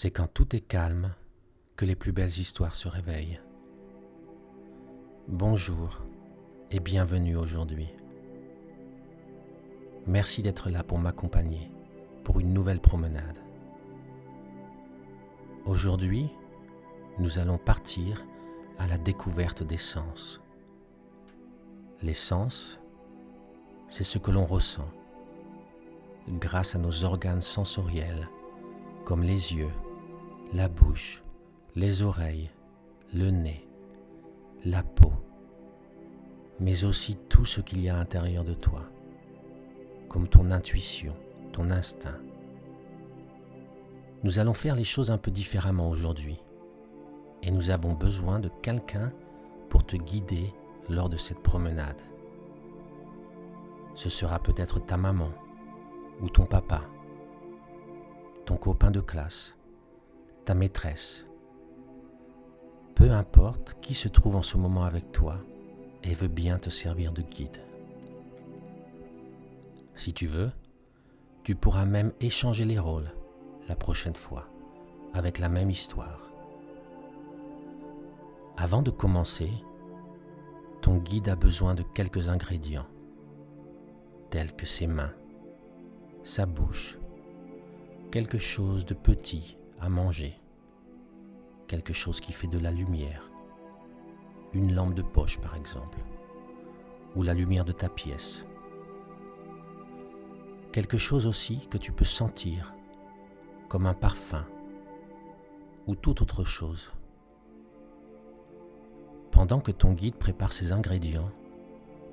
C'est quand tout est calme que les plus belles histoires se réveillent. Bonjour et bienvenue aujourd'hui. Merci d'être là pour m'accompagner pour une nouvelle promenade. Aujourd'hui, nous allons partir à la découverte des sens. Les sens, c'est ce que l'on ressent grâce à nos organes sensoriels comme les yeux, la bouche, les oreilles, le nez, la peau, mais aussi tout ce qu'il y a à l'intérieur de toi, comme ton intuition, ton instinct. Nous allons faire les choses un peu différemment aujourd'hui, et nous avons besoin de quelqu'un pour te guider lors de cette promenade. Ce sera peut-être ta maman ou ton papa ton copain de classe, ta maîtresse. Peu importe qui se trouve en ce moment avec toi et veut bien te servir de guide. Si tu veux, tu pourras même échanger les rôles la prochaine fois avec la même histoire. Avant de commencer, ton guide a besoin de quelques ingrédients, tels que ses mains, sa bouche, quelque chose de petit à manger, quelque chose qui fait de la lumière, une lampe de poche par exemple, ou la lumière de ta pièce. Quelque chose aussi que tu peux sentir, comme un parfum, ou toute autre chose. Pendant que ton guide prépare ses ingrédients,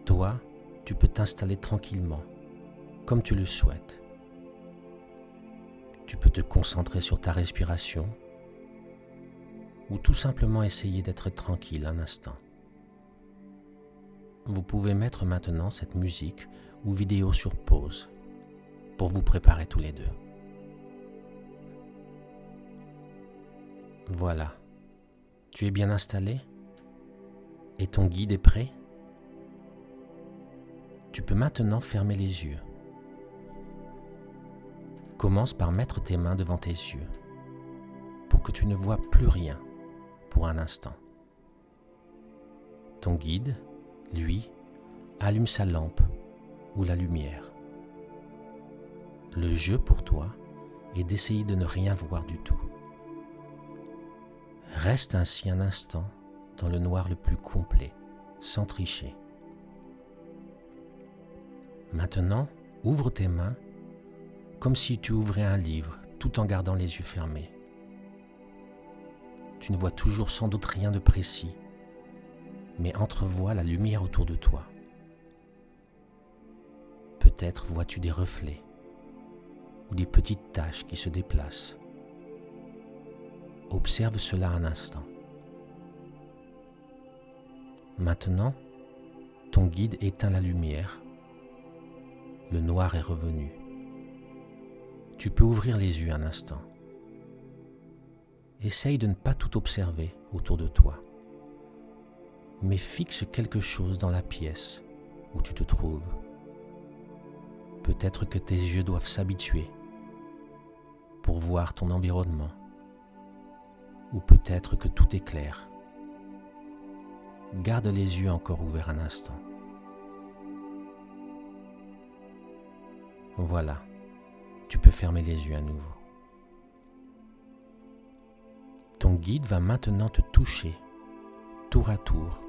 toi, tu peux t'installer tranquillement, comme tu le souhaites tu peux te concentrer sur ta respiration ou tout simplement essayer d'être tranquille un instant. Vous pouvez mettre maintenant cette musique ou vidéo sur pause pour vous préparer tous les deux. Voilà, tu es bien installé? Et ton guide est prêt? Tu peux maintenant fermer les yeux. Commence par mettre tes mains devant tes yeux pour que tu ne vois plus rien pour un instant. Ton guide, lui, allume sa lampe ou la lumière. Le jeu pour toi est d'essayer de ne rien voir du tout. Reste ainsi un instant dans le noir le plus complet, sans tricher. Maintenant, ouvre tes mains comme si tu ouvrais un livre tout en gardant les yeux fermés. Tu ne vois toujours sans doute rien de précis, mais entrevois la lumière autour de toi. Peut-être vois-tu des reflets ou des petites taches qui se déplacent. Observe cela un instant. Maintenant, ton guide éteint la lumière. Le noir est revenu tu peux ouvrir les yeux un instant. Essaye de ne pas tout observer autour de toi, mais fixe quelque chose dans la pièce où tu te trouves. Peut-être que tes yeux doivent s'habituer pour voir ton environnement, ou peut-être que tout est clair. Garde les yeux encore ouverts un instant. Voilà tu peux fermer les yeux à nouveau. Ton guide va maintenant te toucher tour à tour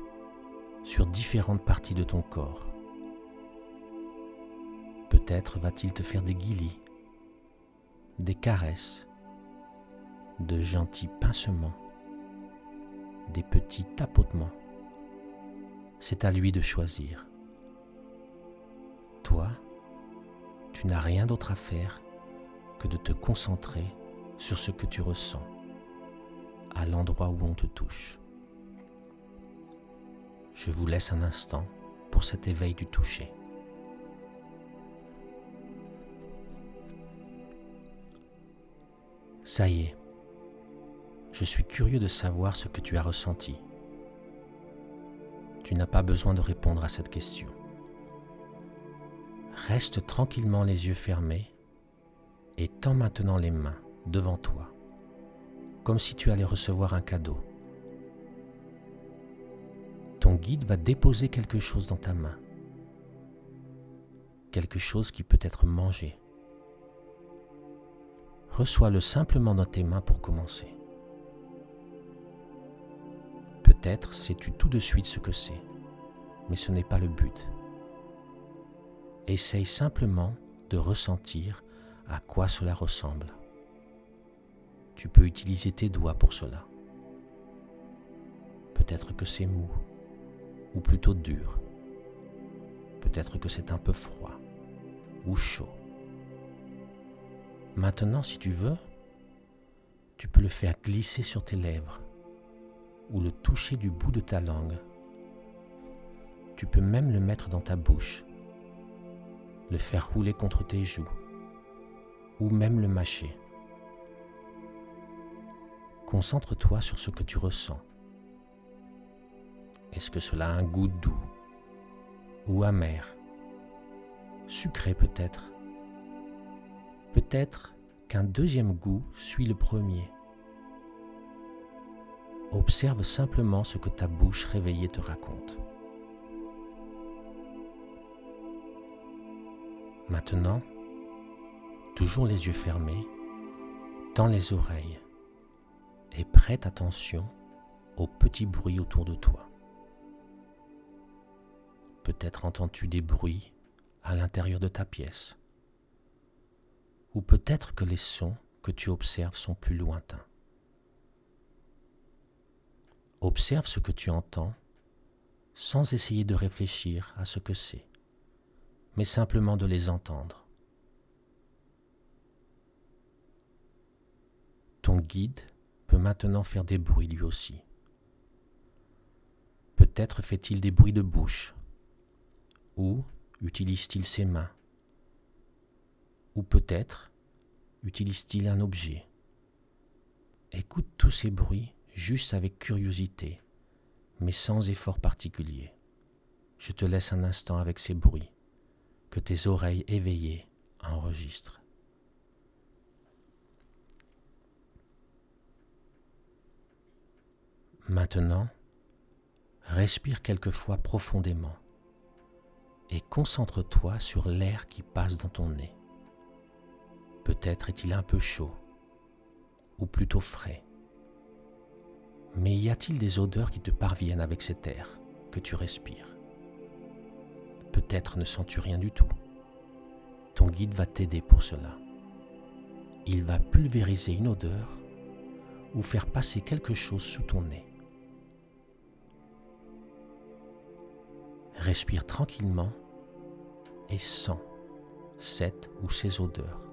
sur différentes parties de ton corps. Peut-être va-t-il te faire des guilis, des caresses, de gentils pincements, des petits tapotements. C'est à lui de choisir. Toi, tu n'as rien d'autre à faire que de te concentrer sur ce que tu ressens, à l'endroit où on te touche. Je vous laisse un instant pour cet éveil du toucher. Ça y est, je suis curieux de savoir ce que tu as ressenti. Tu n'as pas besoin de répondre à cette question. Reste tranquillement les yeux fermés et tends maintenant les mains devant toi comme si tu allais recevoir un cadeau. Ton guide va déposer quelque chose dans ta main, quelque chose qui peut être mangé. Reçois-le simplement dans tes mains pour commencer. Peut-être sais-tu tout de suite ce que c'est, mais ce n'est pas le but. Essaye simplement de ressentir à quoi cela ressemble. Tu peux utiliser tes doigts pour cela. Peut-être que c'est mou, ou plutôt dur. Peut-être que c'est un peu froid, ou chaud. Maintenant, si tu veux, tu peux le faire glisser sur tes lèvres ou le toucher du bout de ta langue. Tu peux même le mettre dans ta bouche, le faire rouler contre tes joues ou même le mâcher. Concentre-toi sur ce que tu ressens. Est-ce que cela a un goût doux ou amer Sucré peut-être? Peut-être qu'un deuxième goût suit le premier. Observe simplement ce que ta bouche réveillée te raconte. Maintenant, toujours les yeux fermés, tends les oreilles et prête attention aux petits bruits autour de toi. Peut-être entends-tu des bruits à l'intérieur de ta pièce ou peut-être que les sons que tu observes sont plus lointains. Observe ce que tu entends sans essayer de réfléchir à ce que c'est, mais simplement de les entendre. Ton guide peut maintenant faire des bruits lui aussi. Peut-être fait-il des bruits de bouche, ou utilise-t-il ses mains ou peut-être utilise-t-il un objet Écoute tous ces bruits juste avec curiosité, mais sans effort particulier. Je te laisse un instant avec ces bruits que tes oreilles éveillées enregistrent. Maintenant, respire quelquefois profondément et concentre-toi sur l'air qui passe dans ton nez. Peut-être est-il un peu chaud, ou plutôt frais. Mais y a-t-il des odeurs qui te parviennent avec cet air que tu respires? Peut-être ne sens-tu rien du tout. Ton guide va t'aider pour cela. Il va pulvériser une odeur ou faire passer quelque chose sous ton nez. Respire tranquillement et sens cette ou ces odeurs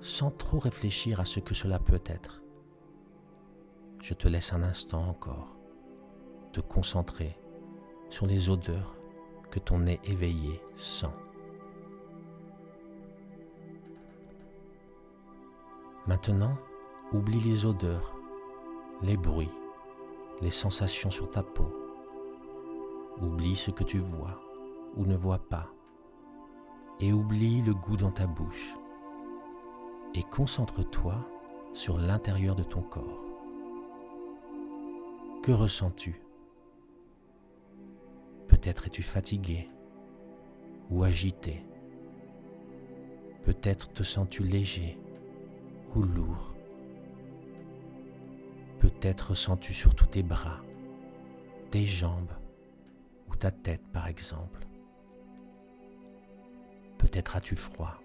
sans trop réfléchir à ce que cela peut être. Je te laisse un instant encore te concentrer sur les odeurs que ton nez éveillé sent. Maintenant, oublie les odeurs, les bruits, les sensations sur ta peau. Oublie ce que tu vois ou ne vois pas. Et oublie le goût dans ta bouche et concentre-toi sur l'intérieur de ton corps. Que ressens-tu? Peut-être es-tu fatigué ou agité. Peut-être te sens-tu léger ou lourd. Peut-être ressens-tu sur tous tes bras, tes jambes ta tête par exemple. Peut-être as-tu froid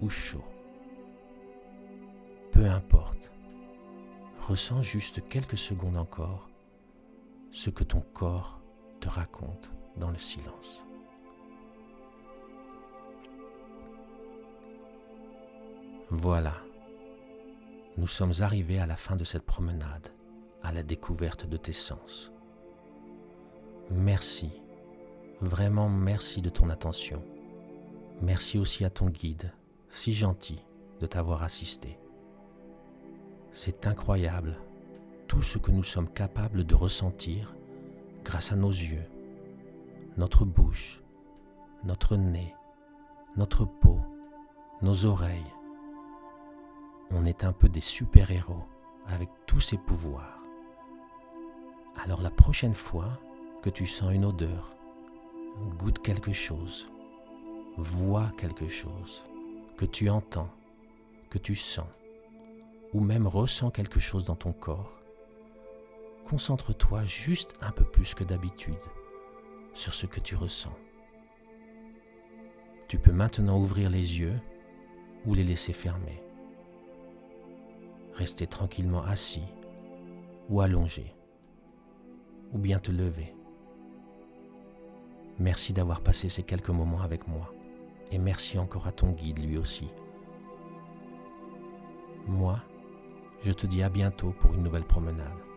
ou chaud. Peu importe. Ressens juste quelques secondes encore ce que ton corps te raconte dans le silence. Voilà, nous sommes arrivés à la fin de cette promenade, à la découverte de tes sens. Merci, vraiment merci de ton attention. Merci aussi à ton guide, si gentil de t'avoir assisté. C'est incroyable tout ce que nous sommes capables de ressentir grâce à nos yeux, notre bouche, notre nez, notre peau, nos oreilles. On est un peu des super-héros avec tous ses pouvoirs. Alors la prochaine fois que tu sens une odeur, goûte quelque chose, vois quelque chose, que tu entends, que tu sens, ou même ressens quelque chose dans ton corps, concentre-toi juste un peu plus que d'habitude sur ce que tu ressens. Tu peux maintenant ouvrir les yeux ou les laisser fermés. Rester tranquillement assis ou allongé, ou bien te lever. Merci d'avoir passé ces quelques moments avec moi, et merci encore à ton guide lui aussi. Moi, je te dis à bientôt pour une nouvelle promenade.